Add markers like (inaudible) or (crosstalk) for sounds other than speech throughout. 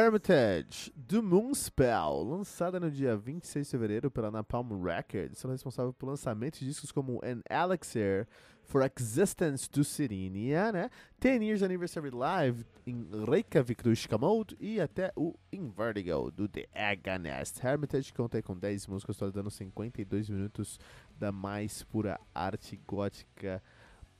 Hermitage, do Moonspell, lançada no dia 26 de fevereiro pela Napalm Records, sendo responsável por lançamento de discos como An Elixir for Existence do Sirinia, né? 10 Years Anniversary Live em Reykjavik do Shikamoto e até o Invertigo do The Agonist. Hermitage conta com 10 músicas, totalizando 52 minutos da mais pura arte gótica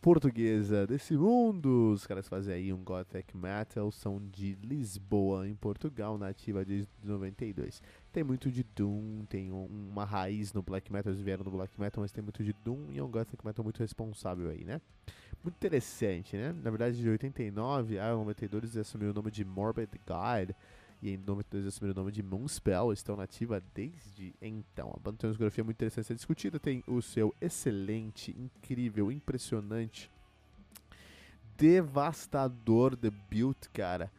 portuguesa desse mundo. Os caras fazem aí um gothic metal, são de Lisboa, em Portugal, nativa desde 92. Tem muito de doom, tem um- uma raiz no black metal, eles vieram do black metal, mas tem muito de doom e é um gothic metal muito responsável aí, né? Muito interessante, né? Na verdade, de 89 a 92 eles assumiram o nome de Morbid God e em 92 assumiram o nome de Moonspell, estão nativa desde então. A banda tem uma discografia muito interessante a ser discutida, tem o seu excelente, incrível, impressionante, devastador debut, cara,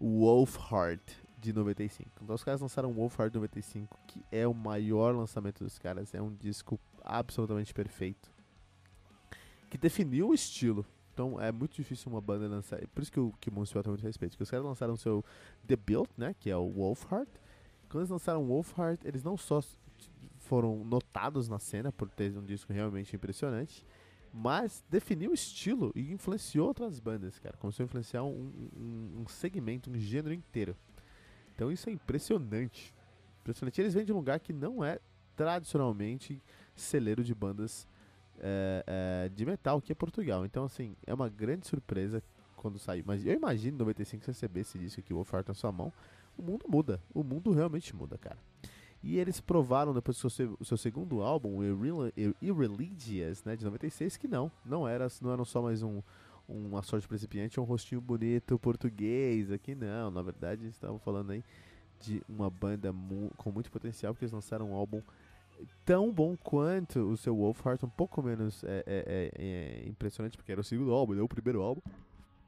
Wolfheart de 95. Então os caras lançaram Wolfheart 95, que é o maior lançamento dos caras, é um disco absolutamente perfeito, que definiu o estilo. Então é muito difícil uma banda lançar. Por isso que o, que o muito respeito. Porque os caras lançaram seu debut, né? Que é o Wolfheart. Quando eles lançaram Wolfheart, eles não só foram notados na cena por ter um disco realmente impressionante, mas definiu o estilo e influenciou outras bandas, cara. Começou a influenciar um, um, um segmento, um gênero inteiro. Então isso é impressionante. Impressionante. Eles vêm de um lugar que não é tradicionalmente celeiro de bandas é, é, de metal, que é Portugal. Então, assim, é uma grande surpresa quando sair. Mas eu imagino em 95 você receber esse disco aqui, o Wolfheart na sua mão. O mundo muda. O mundo realmente muda, cara. E eles provaram depois do seu, seu segundo álbum, Irreligious, né, de 96, que não. Não era, não eram só mais um, uma sorte principiante, um rostinho bonito português aqui, não. Na verdade, estavam falando aí de uma banda mu- com muito potencial, porque eles lançaram um álbum tão bom quanto o seu Wolfheart, um pouco menos é, é, é, é, impressionante, porque era o segundo álbum, não o primeiro álbum.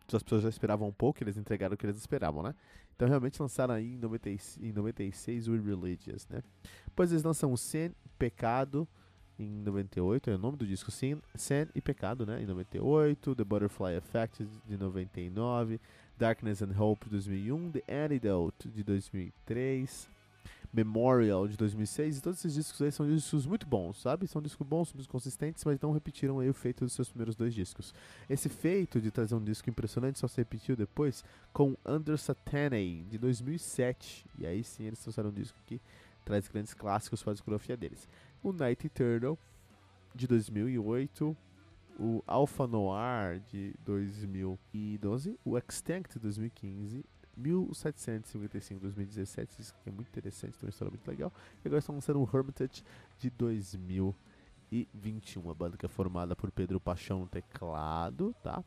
Então as pessoas já esperavam um pouco, eles entregaram o que eles esperavam, né? Então realmente lançaram aí em, 90, e- em 96 o Irreligious, né? Depois eles lançam o Sin, Pecado, em 98, é o nome do disco, Sin, Sin e Pecado, né? Em 98, The Butterfly Effect de 99, Darkness and Hope de 2001, The Antidote de 2003, Memorial de 2006, e todos esses discos aí são discos muito bons, sabe? São discos bons, são discos consistentes, mas não repetiram aí o feito dos seus primeiros dois discos. Esse feito de trazer um disco impressionante só se repetiu depois com Under Satane de 2007, e aí sim eles trouxeram um disco que traz grandes clássicos para a discografia deles. O Night Eternal de 2008, o Alpha Noir de 2012, o Extinct de 2015, 1755 2017, isso aqui é muito interessante, tem uma história muito legal. E agora estão lançando o Hermitage de 2021, a banda que é formada por Pedro Paixão no teclado, tá?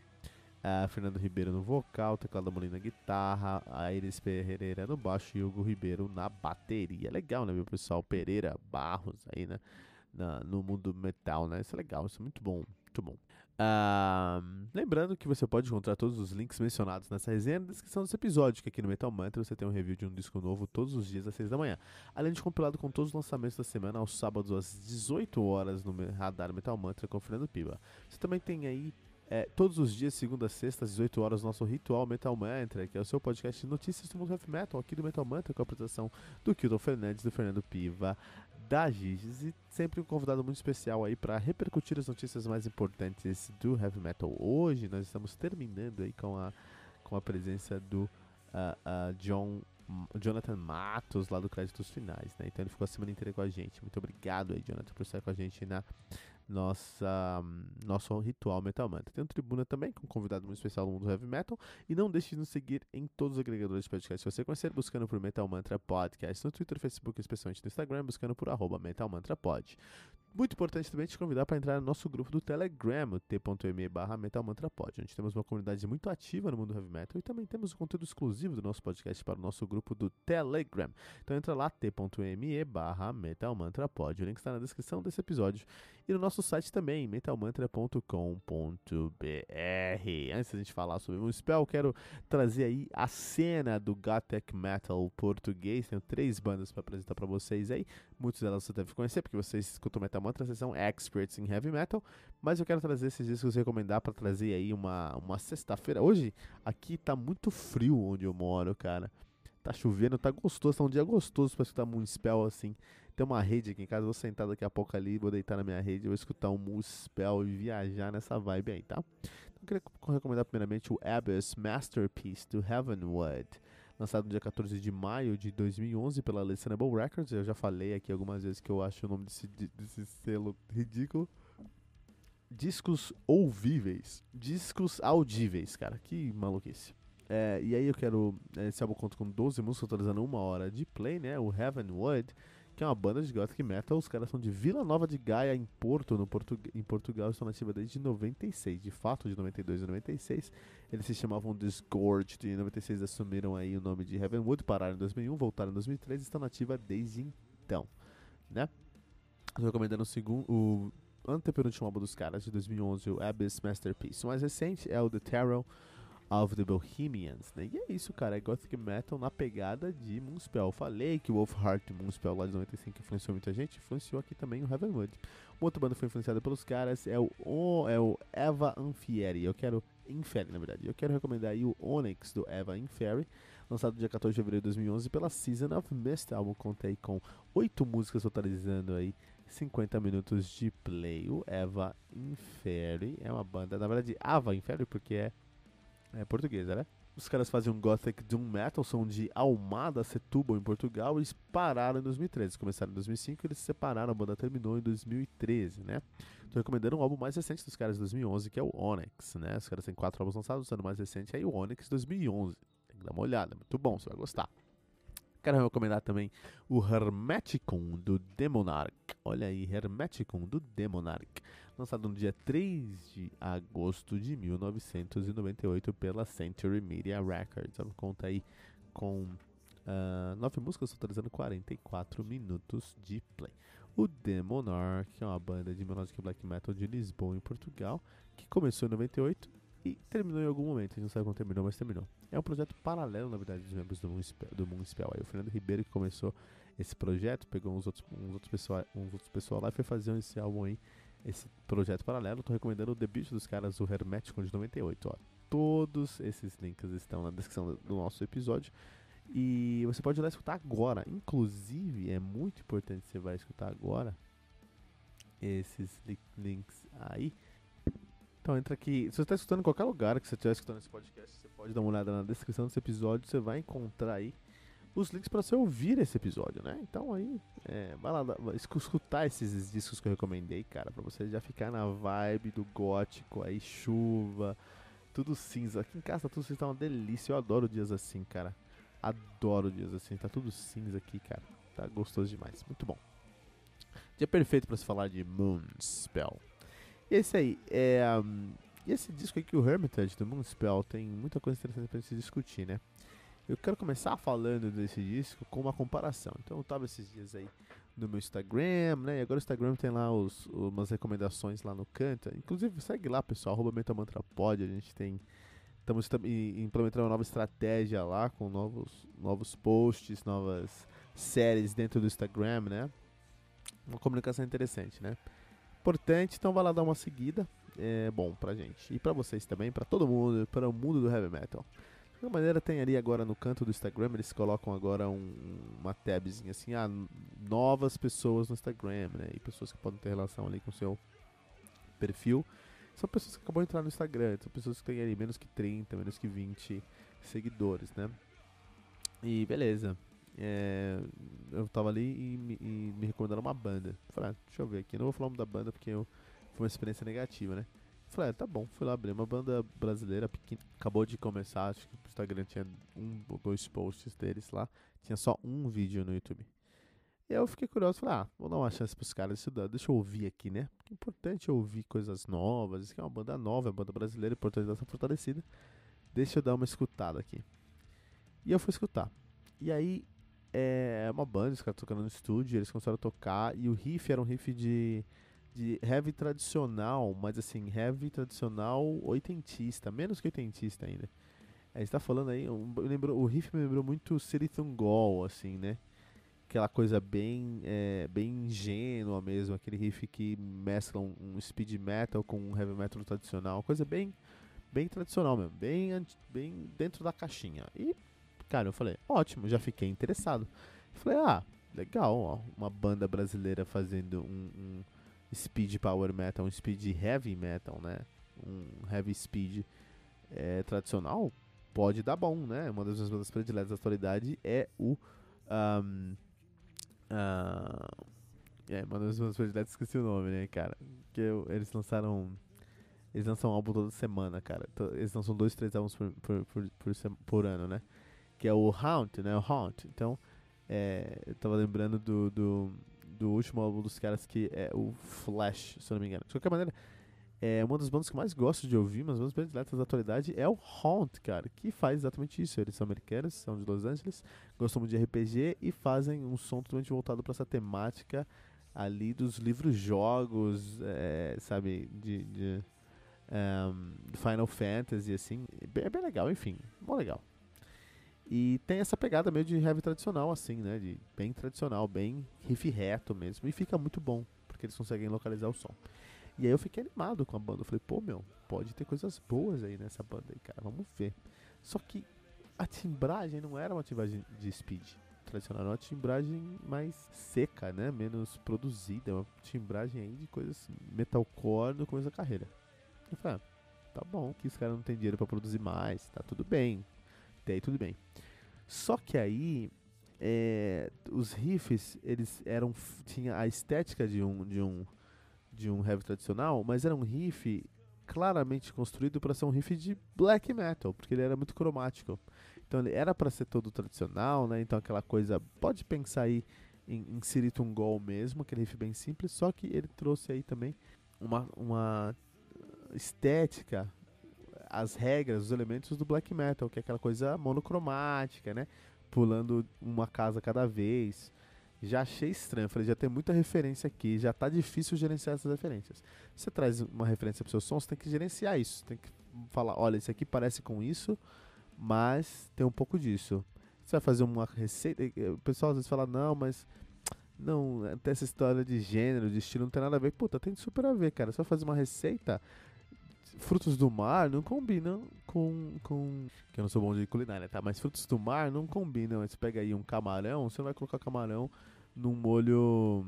Ah, Fernando Ribeiro no vocal, teclado Molina na guitarra, Aires Pereira no baixo e Hugo Ribeiro na bateria. Legal, né, meu pessoal? Pereira, Barros aí, né? Na, no mundo metal, né? Isso é legal, isso é muito bom, muito bom. Ah, lembrando que você pode encontrar todos os links mencionados nessa resenha na descrição desse episódio, que aqui no Metal Mantra você tem um review de um disco novo todos os dias às 6 da manhã. Além de compilado com todos os lançamentos da semana aos sábados às 18 horas no Radar Metal Mantra com o Fernando Piba. Você também tem aí é, todos os dias, segunda sexta, às 18 horas, nosso ritual Metal Mantra, que é o seu podcast de notícias do mundo heavy metal, aqui do Metal Mantra, com a apresentação do Kilton Fernandes, do Fernando Piva, da Giges, e sempre um convidado muito especial aí para repercutir as notícias mais importantes do heavy metal. Hoje nós estamos terminando aí com a, com a presença do ah, ah, John Jonathan Matos, lá do Créditos Finais, né? Então ele ficou a semana inteira com a gente. Muito obrigado aí, Jonathan, por estar com a gente na, nossa, nosso ritual Metal Mantra. Tem um Tribuna também, com um convidado muito especial do mundo heavy metal. E não deixe de nos seguir em todos os agregadores de podcast que você conhecer, buscando por Metal Mantra Podcast, no Twitter, Facebook, especialmente no Instagram, buscando por arroba Metal Mantra Pod. Muito importante também te convidar para entrar no nosso grupo do Telegram, t.me barra metalmantrapod, onde temos uma comunidade muito ativa no mundo heavy metal e também temos o conteúdo exclusivo do nosso podcast para o nosso grupo do Telegram. Então entra lá, t.me barra metalmantrapod, o link está na descrição desse episódio e no nosso site também, metalmantra.com.br. Antes da gente falar sobre o spell, quero trazer aí a cena do Gothic Metal português, tenho três bandas para apresentar para vocês aí, muitas delas você deve conhecer porque vocês escutam Metal Mantra, vocês são experts em heavy metal, mas eu quero trazer esses discos recomendar para trazer aí uma, uma sexta-feira. Hoje aqui tá muito frio onde eu moro, cara. Tá chovendo, tá gostoso, tá um dia gostoso pra escutar Moonspell assim. Tem uma rede aqui em casa, vou sentar daqui a pouco ali, vou deitar na minha rede, vou escutar um Moonspell e viajar nessa vibe aí, tá? Então eu queria recomendar primeiramente o Abyss Masterpiece do Heavenwood lançado no dia 14 de maio de 2011 pela Listenable Records. Eu já falei aqui algumas vezes que eu acho o nome desse, desse selo ridículo. Discos ouvíveis. Discos audíveis, cara. Que maluquice. É, e aí eu quero. Esse álbum conta com 12 músicas, totalizando uma hora de play, né? O Heavenwood, que é uma banda de gothic metal. Os caras são de Vila Nova de Gaia, em Porto, no Portu em Portugal. Estão nativa desde 96, de fato, de 92 a 96. Eles se chamavam Disgorged. Em 96 assumiram aí o nome de Heavenwood, pararam em 2001, voltaram em 2003 e estão nativa desde então, né? Estou recomendando o segundo, antepenúltimo álbum dos caras, de 2011, o Abyss Masterpiece. O mais recente é o The Terror of the Bohemians, né? E é isso, cara, é Gothic Metal na pegada de Moonspell. Falei que o Wolfheart Moonspell lá de 95 influenciou muita gente, influenciou aqui também o Heavenwood. Uma outra banda foi influenciada pelos caras é o, o, é o Eva Anfieri. Eu quero Inferi, na verdade. Eu quero recomendar aí o Onyx do Eva Inferi, lançado dia 14 de fevereiro de 2011 pela Season of Mist. O álbum conta aí com oito músicas totalizando aí 50 minutos de play. O Eva Inferi é uma banda, na verdade, Ava Inferi, porque é é portuguesa, né? Os caras faziam Gothic Doom Metal, são de Almada, Setúbal, em Portugal, eles pararam em 2013. Começaram em 2005 e eles se separaram, a banda terminou em 2013, né? Tô recomendando um álbum mais recente dos caras de 2011, que é o Onyx, né? Os caras têm quatro álbuns lançados, sendo mais recente aí o Onyx 2011. Tem que dar uma olhada, muito bom, você vai gostar. Quero recomendar também o Hermeticon do Demonarch. Olha aí, Hermeticon do Demonarch. Lançado no dia 3 de agosto de 1998 pela Century Media Records. Ela conta aí com uh, nove músicas, totalizando 44 minutos de play. O Demonarch é uma banda de melodic black metal de Lisboa, em Portugal, que começou em 98 e terminou em algum momento. A gente não sabe quando terminou, mas terminou. É um projeto paralelo, na verdade, dos membros do Moonspell. Do Moonspell. Aí o Fernando Ribeiro que começou esse projeto, pegou uns outros, uns outros pessoal, uns outros pessoal lá e foi fazer esse álbum aí, esse projeto paralelo. Tô recomendando o debut dos caras, o Hermeticon de 98. Ó. Todos esses links estão na descrição do nosso episódio. E você pode ir lá escutar agora. Inclusive, é muito importante você vai escutar agora esses links aí então entra aqui. Se você está escutando em qualquer lugar que você estiver escutando esse podcast, você pode dar uma olhada na descrição desse episódio. Você vai encontrar aí os links para você ouvir esse episódio, né? Então aí, é, vai lá, escutar esses discos que eu recomendei, cara, para você já ficar na vibe do gótico, aí chuva, tudo cinza. Aqui em casa tudo cinza, tá uma delícia. Eu adoro dias assim, cara. Adoro dias assim, tá tudo cinza aqui, cara. Tá gostoso demais, muito bom. Dia perfeito para se falar de Moonspell. E isso aí. É, um, esse disco aqui, o Hermitage do Moonspell, tem muita coisa interessante pra gente discutir, né? Eu quero começar falando desse disco com uma comparação. Então eu tava esses dias aí no meu Instagram, né? E agora o Instagram tem lá os, umas recomendações lá no canto. Inclusive, segue lá, pessoal, arroba MetaMantraPod. A gente tem. Estamos implementando uma nova estratégia lá com novos, novos posts, novas séries dentro do Instagram, né? Uma comunicação interessante, né? importante, então vai lá dar uma seguida. É bom pra gente. E pra vocês também, pra todo mundo, para o mundo do heavy metal. Qualquer maneira, tem ali agora no canto do Instagram, eles colocam agora um, uma tabzinha assim, ah, novas pessoas no Instagram, né? E pessoas que podem ter relação ali com o seu perfil. São pessoas que acabam de entrar no Instagram, são pessoas que têm ali menos que 30, menos que 20 seguidores, né? E beleza. É, eu tava ali e e me recomendaram uma banda. Falei, ah, deixa eu ver aqui. Não vou falar o nome da banda porque eu, foi uma experiência negativa, né? Falei, ah, tá bom, fui lá abrir uma banda brasileira pequena. Acabou de começar, acho que o Instagram tinha um ou dois posts deles lá. Tinha só um vídeo no YouTube. E aí eu fiquei curioso, falei, ah, vou dar uma chance pros caras estudar, deixa eu ouvir aqui, né? Porque é importante ouvir coisas novas, isso aqui é uma banda nova, é uma banda brasileira, é importante dar fortalecida. Deixa eu dar uma escutada aqui. E eu fui escutar. E aí, é uma banda, os caras tocando no estúdio, eles começaram a tocar, e o riff era um riff de, de heavy tradicional, mas assim, heavy tradicional oitentista, menos que oitentista ainda. Aí você tá falando aí, um, lembrou, o riff me lembrou muito City Gol, assim, né? Aquela coisa bem, é, bem ingênua mesmo, aquele riff que mescla um, um, speed metal com um heavy metal tradicional, coisa bem, bem tradicional mesmo, bem, bem dentro da caixinha. E Cara, eu falei, ótimo, já fiquei interessado. falei, ah, legal, ó, uma banda brasileira fazendo um, um speed power metal, um speed heavy metal, né? Um heavy speed é, tradicional, pode dar bom, né? Uma das minhas bandas prediletas da atualidade é o. Um, uh, é, uma das bandas prediletas, esqueci o nome, né, cara? Que eu, eles lançaram. Eles lançam um álbum toda semana, cara. Eles lançam dois, três álbuns por, por, por, por, por ano, né? que é o Haunt, né? O Haunt. Então, é, eu tava lembrando do, do, do, último álbum dos caras que é o Flash, se eu não me engano. De qualquer maneira, é uma das bandas que mais gosto de ouvir, mas uma das prediletas da atualidade é o Haunt, cara, que faz exatamente isso. Eles são americanos, são de Los Angeles, gostam muito de RPG e fazem um som totalmente voltado para essa temática ali dos livros-jogos, é, sabe, de, de um, Final Fantasy, assim. É bem, é bem legal, enfim, bom legal. E tem essa pegada meio de heavy tradicional, assim, né? De bem tradicional, bem riff reto mesmo. E fica muito bom, porque eles conseguem localizar o som. E aí eu fiquei animado com a banda. Eu falei, pô, meu, pode ter coisas boas aí nessa banda aí, cara. Vamos ver. Só que a timbragem não era uma timbragem de speed tradicional, era uma timbragem mais seca, né? Menos produzida. Uma timbragem aí de coisas metalcore no começo da carreira. Eu falei, ah, tá bom, que os caras não tem dinheiro para produzir mais, tá tudo bem até aí tudo bem. Só que aí é, os riffs eles eram tinha a estética de um de um de um heavy tradicional, mas era um riff claramente construído para ser um riff de black metal, porque ele era muito cromático. Então ele era para ser todo tradicional, né? Então aquela coisa, pode pensar aí em, em Siritum Gol mesmo, aquele riff bem simples, só que ele trouxe aí também uma, uma estética as regras, os elementos do black metal, que é aquela coisa monocromática, né? Pulando uma casa cada vez. Já achei estranho, falei, já tem muita referência aqui, já tá difícil gerenciar essas referências. Você traz uma referência pro seu som, você tem que gerenciar isso, tem que falar, olha, isso aqui parece com isso, mas tem um pouco disso. Você vai fazer uma receita, o pessoal às vezes fala, não, mas não, tem essa história de gênero, de estilo, não tem nada a ver. Puta, tem super a ver, cara. Você vai fazer uma receita, frutos do mar não combinam com, com. Que eu não sou bom de culinária, tá? Mas frutos do mar não combinam. Você pega aí um camarão, você não vai colocar camarão num molho.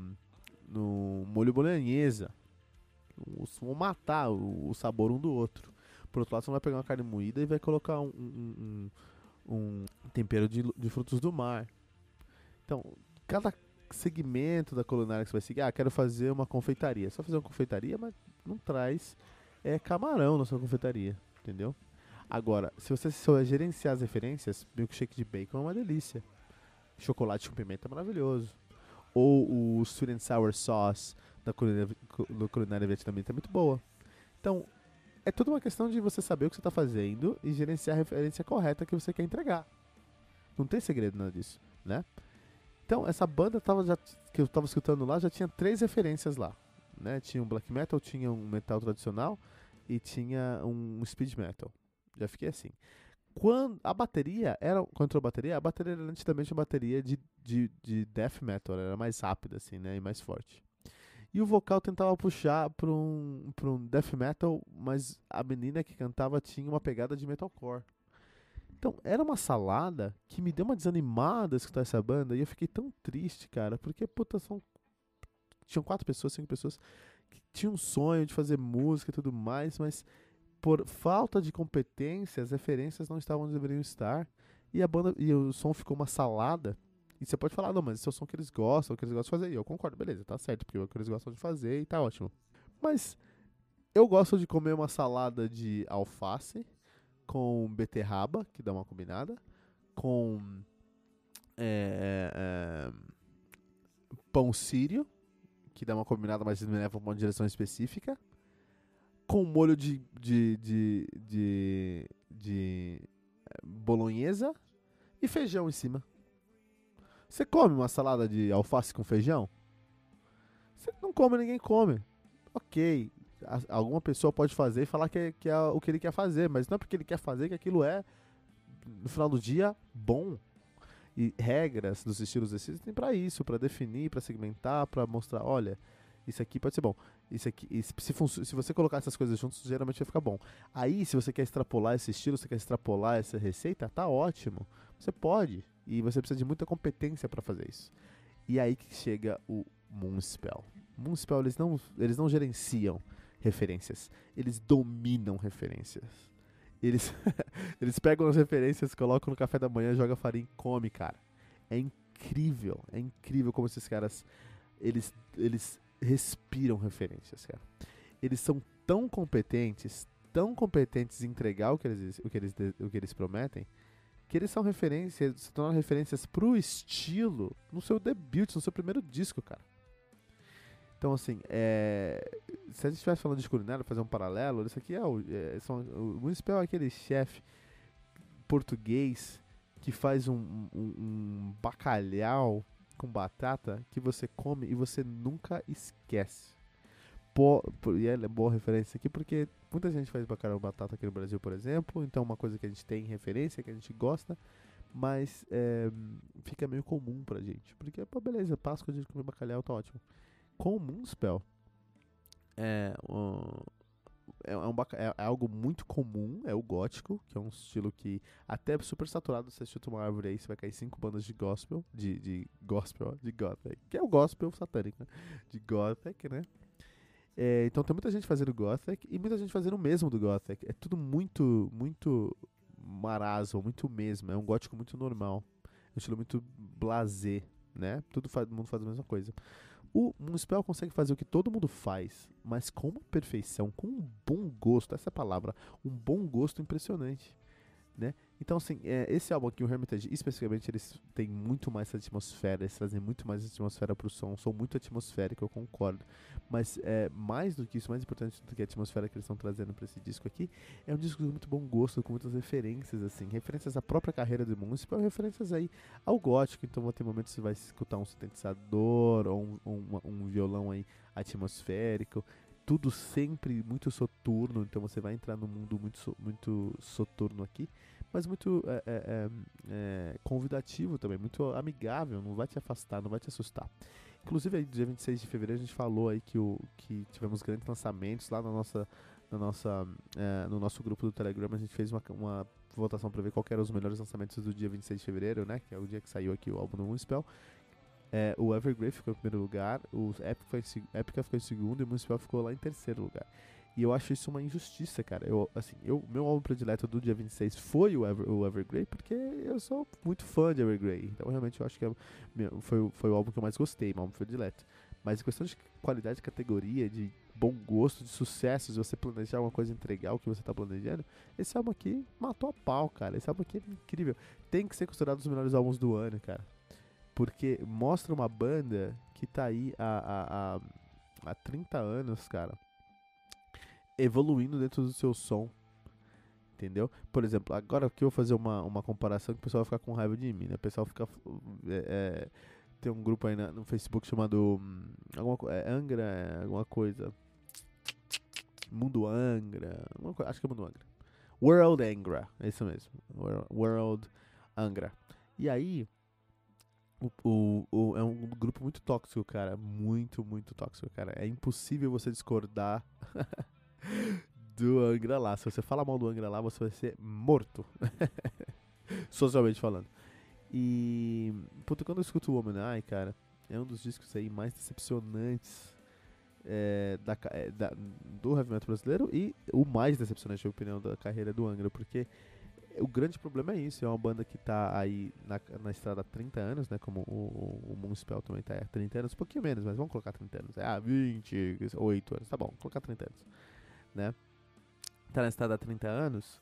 no molho bolonhesa. Vão matar o, o, sabor um do outro. Por outro lado, você vai pegar uma carne moída e vai colocar um, um, um, um tempero de, de frutos do mar. Então, cada segmento da culinária que você vai seguir, ah, quero fazer uma confeitaria. Só fazer uma confeitaria, mas não traz é camarão na sua confeitaria, entendeu? Agora, se você souber gerenciar as referências, milkshake de bacon é uma delícia. Chocolate com pimenta é maravilhoso. Ou o sweet and sour sauce da culinária, da culinária vietnamita é muito boa. Então, é tudo uma questão de você saber o que você está fazendo e gerenciar a referência correta que você quer entregar. Não tem segredo nada disso, né? Então, essa banda tava já, que eu estava escutando lá já tinha três referências lá. Né? Tinha um black metal, tinha um metal tradicional e tinha um speed metal. Já fiquei assim. Quando a bateria era. Entrou a bateria, a bateria era nitidamente uma bateria de, de, de death metal, era mais rápida, assim, né? E mais forte. E o vocal tentava puxar para um, pra um death metal, mas a menina que cantava tinha uma pegada de metalcore. Então, era uma salada que me deu uma desanimada escutar essa banda e eu fiquei tão triste, cara, porque, puta, são. Tinham quatro pessoas, cinco pessoas que tinha um sonho de fazer música e tudo mais, mas por falta de competência, as referências não estavam onde deveriam estar. E a banda e o som ficou uma salada. E você pode falar, não, mas esse é o som que eles gostam, que eles gostam de fazer. E eu concordo, beleza, tá certo, porque é o que eles gostam de fazer e tá ótimo. Mas Eu gosto de comer uma salada de alface com beterraba, que dá uma combinada, com é, é, pão sírio, que dá uma combinada, mas me leva pra uma direção específica, com molho de, de, de, de, de eh, bolonhesa e feijão em cima. Você come uma salada de alface com feijão? Você não come, ninguém come. Ok, alguma pessoa pode fazer e falar que é, que é o que ele quer fazer, mas não é porque ele quer fazer que aquilo é, no final do dia, bom. E regras dos estilos existem para isso, para definir, para segmentar, para mostrar, olha, isso aqui pode ser bom. Isso aqui, se, se se você colocar essas coisas juntos, geralmente vai ficar bom. Aí, se você quer extrapolar esse estilo, você quer extrapolar essa receita, tá ótimo. Você pode. E você precisa de muita competência para fazer isso. E aí que chega o Moonspell. Moonspell, eles não, eles não gerenciam referências. Eles dominam referências. Eles, (laughs) eles pegam as referências, colocam no café da manhã, joga farinha e come, cara. É incrível. É incrível como esses caras, eles, eles respiram referências, cara. Eles são tão competentes, tão competentes em entregar o que eles, o que eles, o que eles prometem, que eles são referências, se tornam referências pro estilo no seu debut, no seu primeiro disco, cara. Então, assim, é, se a gente estivesse falando de culinária, fazer um paralelo, isso aqui é o. É, são, o Municipal é aquele chefe português que faz um, um- um bacalhau com batata que você come e você nunca esquece. Pô, pô, e é boa referência aqui porque muita gente faz bacalhau com batata aqui no Brasil, por exemplo, então é uma coisa que a gente tem em referência, que a gente gosta, mas é, fica meio comum pra gente. Porque, pô, beleza, Páscoa a gente come bacalhau, tá ótimo. Com o Moonspell, é, um, é, é um é- é algo muito comum, é o gótico, que é um estilo que até é super saturado, você chuta uma árvore aí, você vai cair cinco bandas de gospel, de, de gospel, de gothic, que é o gospel satânico, né? de gothic, né? É, então tem muita gente fazendo gothic e muita gente fazendo o mesmo do gothic. É tudo muito, muito marasmo, muito mesmo, é um gótico muito normal, é um estilo muito blasé, né? Tudo todo mundo faz a mesma coisa. O Municipal consegue fazer o que todo mundo faz, mas com uma perfeição, com um bom gosto, essa é a palavra, um bom gosto impressionante, né? Então, assim, é, esse álbum aqui, o Hermitage, especificamente, eles têm muito mais atmosfera, eles trazem muito mais atmosfera pro som, são muito atmosférico, eu concordo. Mas é, mais do que isso, mais importante do que a atmosfera que eles estão trazendo pra esse disco aqui, é um disco de muito bom gosto, com muitas referências, assim, referências à própria carreira do Municipal, referências aí ao gótico, então vai ter momentos que você vai escutar um sintetizador ou um, um, um violão aí atmosférico, tudo sempre muito soturno, então você vai entrar num mundo muito, so- muito soturno aqui, mas muito é, é, é, é, convidativo também, muito amigável, não vai te afastar, não vai te assustar. Inclusive aí dia 26 de fevereiro a gente falou aí que, o, que tivemos grandes lançamentos lá na nossa, na nossa, é, no nosso grupo do Telegram, a gente fez uma, uma votação para ver qual eram os melhores lançamentos do dia 26 de fevereiro, né, que é o dia que saiu aqui o álbum do Moonspell. É, o Evergrey ficou em primeiro lugar, o Epic foi em Epica ficou em segundo e o Municipal ficou lá em terceiro lugar. E eu acho isso uma injustiça, cara. Eu, assim, eu, meu álbum predileto do dia 26 foi o, Ever, o Evergrey, porque eu sou muito fã de Evergrey. Então, realmente, eu acho que é, foi, foi o álbum que eu mais gostei, meu álbum predileto. Mas em questão de qualidade de categoria, de bom gosto, de sucesso, de você planejar uma coisa entregar o que você tá planejando, esse álbum aqui matou a pau, cara. Esse álbum aqui é incrível. Tem que ser considerado um dos melhores álbuns do ano, cara. Porque mostra uma banda que tá aí há, há, há, há 30 anos, cara, evoluindo dentro do seu som. Entendeu? Por exemplo, agora aqui eu vou fazer uma, uma comparação que o pessoal vai ficar com raiva de mim, né? O pessoal fica. é, é, tem um grupo aí na- no Facebook chamado. hum, alguma, é, Angra, é, alguma coisa. Mundo Angra. alguma coi- acho que é Mundo Angra. World Angra, é isso mesmo. Wor- World Angra. E aí, o, o, o- é um grupo muito tóxico, cara. Muito, muito tóxico, cara. É impossível você discordar (laughs) do Angra lá. Se você falar mal do Angra lá, você vai ser morto. (laughs) Socialmente falando. E. Puta, quando eu escuto o Woman Eye, cara, é um dos discos aí mais decepcionantes é, da, é, da- do heavy metal brasileiro e o mais decepcionante, na minha opinião, da carreira do Angra, porque o grande problema é isso, é uma banda que tá aí na, na estrada há 30 anos, né, como o, o, o Moonspell também tá há 30 anos, um pouquinho menos, mas vamos colocar 30 anos, é, ah, 28 anos, tá bom, colocar 30 anos, né? Tá na estrada há 30 anos.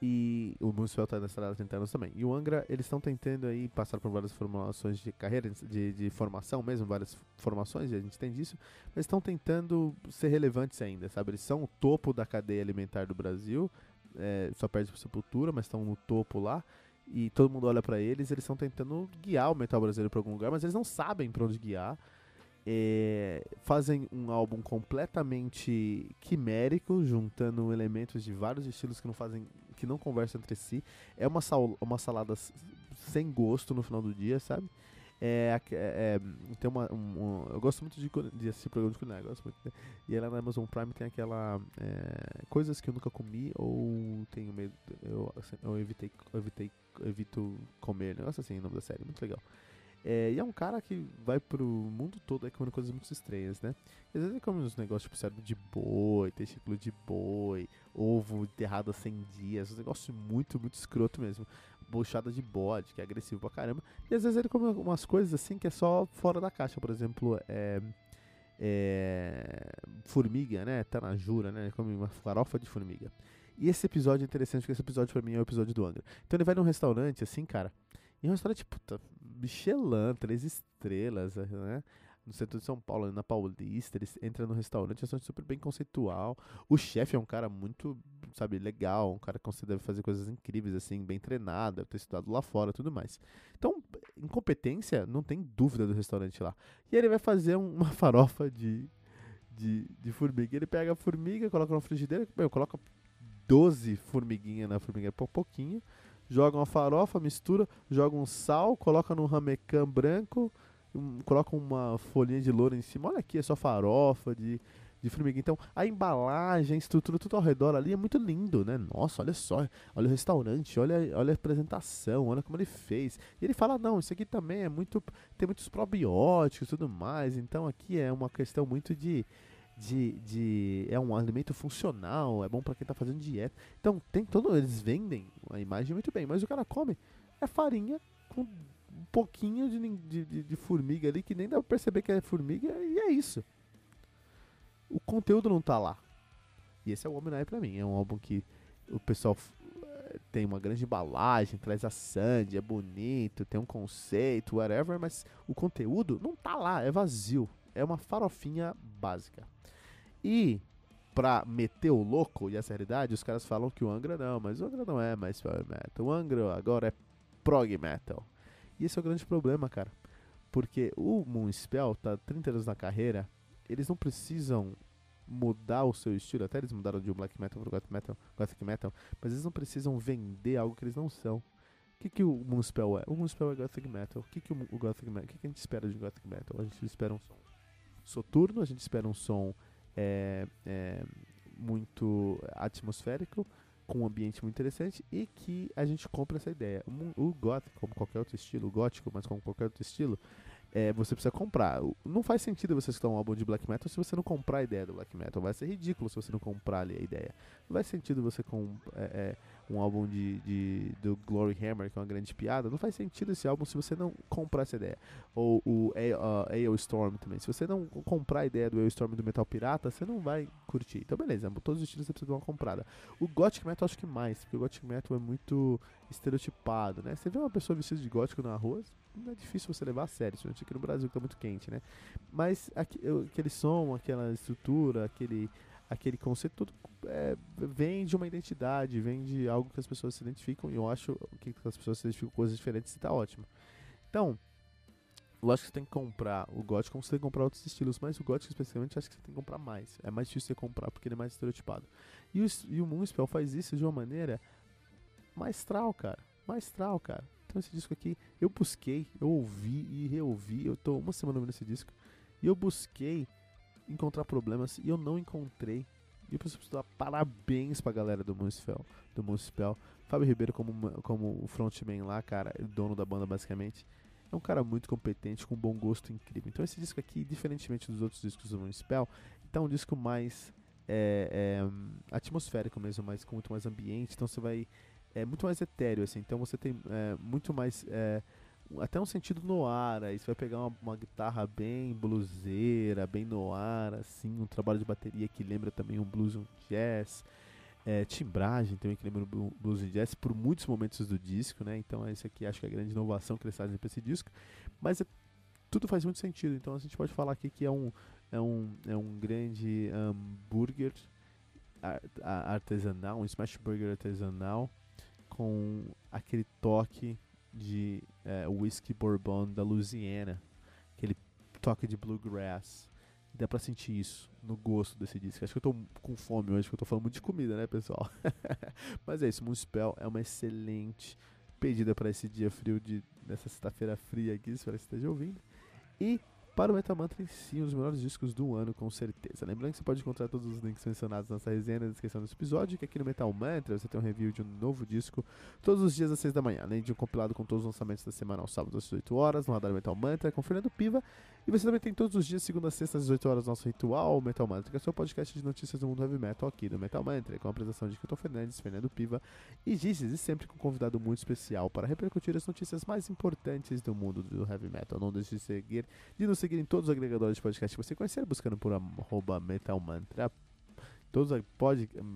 E o Municipal tá na estrada há 30 anos também. E o Angra, eles estão tentando aí passar por várias formações de carreira, de, de formação mesmo, várias formações, a gente tem disso. Mas estão tentando ser relevantes ainda, sabe? Eles são o topo da cadeia alimentar do Brasil. É, só perde por Sepultura, mas estão no topo lá e todo mundo olha pra eles, eles estão tentando guiar o metal brasileiro pra algum lugar, mas eles não sabem pra onde guiar. É, fazem um álbum completamente quimérico, juntando elementos de vários estilos que não fazem, que não conversam entre si. É uma, sal, uma salada sem gosto no final do dia, sabe? É, é, é, tem uma, um, um- eu gosto muito de, de assistir programa de culinária, gosto muito? E ela na Amazon Prime tem aquela é, coisas que eu nunca comi ou tenho medo, eu, assim, eu evitei, eu evitei, evito comer, negócio assim, o nome da série, muito legal. É, e é um cara que vai pro mundo todo aí comendo coisas muito estranhas, né? Às vezes ele come uns negócios tipo cérebro de boi, testículo de boi, ovo enterrado há 100 dias, um negócio muito, muito escroto mesmo. Bochada de bode, que é agressivo pra caramba. E às vezes ele come umas coisas assim que é só fora da caixa, por exemplo, é, é, formiga, né? Tanajura, né? Ele come uma farofa de formiga. E esse episódio é interessante, porque esse episódio pra mim é o episódio do Angra. Então ele vai num restaurante, assim, cara, e é um restaurante, puta, Michelin, três estrelas, né? No centro de São Paulo, na Paulista, eles entram no restaurante, é super bem conceitual. O chefe é um cara muito, sabe, legal, um cara que você deve fazer coisas incríveis, assim, bem treinado, ter estudado lá fora tudo mais. Então, incompetência, não tem dúvida do restaurante lá. E ele vai fazer um- uma (laughs) farofa de, de, de formiga. Ele pega a formiga, coloca na frigideira, meu, coloca 12 formiguinhas na formiga, pouquinho, joga uma farofa, mistura, joga um sal, coloca num ramecan branco, coloca uma folhinha de louro em cima. Olha aqui, é só farofa de, de formiguinha. Então, a embalagem, a estrutura, tudo ao redor ali é muito lindo, né? Nossa, olha só, olha o restaurante, olha, olha a apresentação, olha como ele fez. E ele fala, não, isso aqui também é muito, tem muitos probióticos e tudo mais. Então, aqui é uma questão muito de de, de é um alimento funcional, é bom pra quem tá fazendo dieta. Então, tem todo eles vendem a imagem muito bem, mas o cara come é farinha com pouquinho de, de, de, formiga ali que nem dá pra perceber que é formiga e é isso. O conteúdo não tá lá. E esse é o Homem pra mim, é um álbum que o pessoal eh, tem uma grande embalagem, traz a Sandy, é bonito, tem um conceito, whatever, mas o conteúdo não tá lá, é vazio. É uma farofinha básica. E pra meter o louco e essa realidade, os caras falam que o Angra não, mas o Angra não é mais power metal. O Angra agora é prog metal. E esse é o grande problema, cara. Porque o Moonspell tá 30 anos na carreira, eles não precisam mudar o seu estilo, até eles mudaram de black metal pro gothic metal, gothic metal, mas eles não precisam vender algo que eles não são. O que, que o Moonspell é? O Moonspell é gothic metal. O que, que o, o gothic metal? O que, que a gente espera de gothic metal? A gente espera um som soturno, a gente espera um som é, é, muito atmosférico, com um ambiente muito interessante e que a gente compra essa ideia. O, gothic, como qualquer outro estilo, o gótico, mas como qualquer outro estilo, é, você precisa comprar. Não faz sentido você escutar um álbum de black metal se você não comprar a ideia do black metal. Vai ser ridículo se você não comprar ali a ideia. Não faz sentido você com é, é, um álbum de, de- do Glory Hammer, que é uma grande piada. Não faz sentido esse álbum se você não comprar essa ideia. Ou o A- uh, Storm também. Se você não comprar a ideia do AO Storm do Metal Pirata, você não vai curtir. Então, beleza, todos os estilos você precisa dar uma comprada. O Gothic Metal acho que mais, porque o Gothic Metal é muito estereotipado, né? Você vê uma pessoa vestida de gótico na rua, não é difícil você levar a sério, principalmente aqui no Brasil que tá muito quente, né? Mas aquele som, aquela estrutura, aquele, aquele conceito, tudo é, vem de uma identidade, vem de algo que as pessoas se identificam, e eu acho que as pessoas se identificam com coisas diferentes e tá ótimo. Então, lógico que você tem que comprar o gótico como você tem que comprar outros estilos, mas o gótico especificamente acho que você tem que comprar mais. É mais difícil você comprar porque ele é mais estereotipado. E o, e o Moonspell faz isso de uma maneira maestral, cara. Maestral, cara. Então esse disco aqui, eu busquei, eu ouvi e reouvi. Eu tô uma semana ouvindo esse disco. E eu busquei encontrar problemas e eu não encontrei. E eu preciso dar parabéns pra galera do Moonspell. Do Moonspell. Fábio Ribeiro como, como frontman lá, cara, o dono da banda basicamente. É um cara muito competente, com bom gosto incrível. Então esse disco aqui, diferentemente dos outros discos do Moonspell, tá um disco mais é, é, atmosférico mesmo, mais, com muito mais ambiente. Então você vai é muito mais etéreo, assim. Então você tem é, muito mais é, até um sentido no ar. Aí você vai pegar uma, uma guitarra bem bluseira, bem no ar, assim, um trabalho de bateria que lembra também um blues, um jazz. É, timbragem também que lembra um blues jazz por muitos momentos do disco, né? Então esse aqui acho que é a grande inovação que eles fazem para esse disco. Mas é, tudo faz muito sentido. Então a gente pode falar aqui que é um, é um, é um grande hambúrguer artesanal, um smash burger artesanal com aquele toque de é, whisky bourbon da Louisiana, aquele toque de bluegrass. Dá pra sentir isso no gosto desse disco. Acho que eu tô com fome hoje, porque eu tô falando muito de comida, né, pessoal? (laughs) Mas é isso, Moonspell é uma excelente pedida para esse dia frio de dessa sexta-feira fria aqui, espero que esteja ouvindo. E para o Metal Mantra em si, um dos melhores discos do ano, com certeza. Lembrando que você pode encontrar todos os links mencionados nessa resenha na descrição desse episódio, que aqui no Metal Mantra você tem um review de um novo disco todos os dias às 6 da manhã, além de um compilado com todos os lançamentos da semana aos sábados às 18 horas, no Radar Metal Mantra, com Fernando Piva. E você também tem todos os dias, segunda sexta às 18 horas, nosso ritual Metal Mantra, que é o seu podcast de notícias do mundo heavy metal aqui no Metal Mantra, com a apresentação de Kilton Fernandes, Fernando Piva e Gises, e sempre com um convidado muito especial para repercutir as notícias mais importantes do mundo do heavy metal. Não deixe de seguir, de nos seguir em todos os agregadores de podcast que você conhecer, buscando por arroba Metal Mantra. Todos os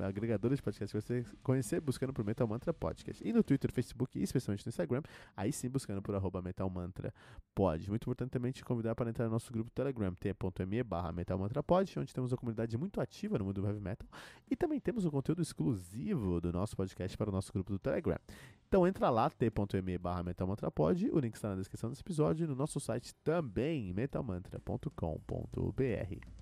agregadores de podcast que você conhecer, buscando por Metal Mantra Podcast. E no Twitter, Facebook e especialmente no Instagram, aí sim buscando por arroba Metal Mantra Pod. Muito importante também te convidar para entrar no nosso grupo Telegram, t.me barra Metal Mantra Pod, onde temos uma comunidade muito ativa no mundo do heavy metal. E também temos um conteúdo exclusivo do nosso podcast para o nosso grupo do Telegram. Então entra lá, t.me barra metalmantrapod, o link está na descrição desse episódio e no nosso site também, metalmantra.com.br.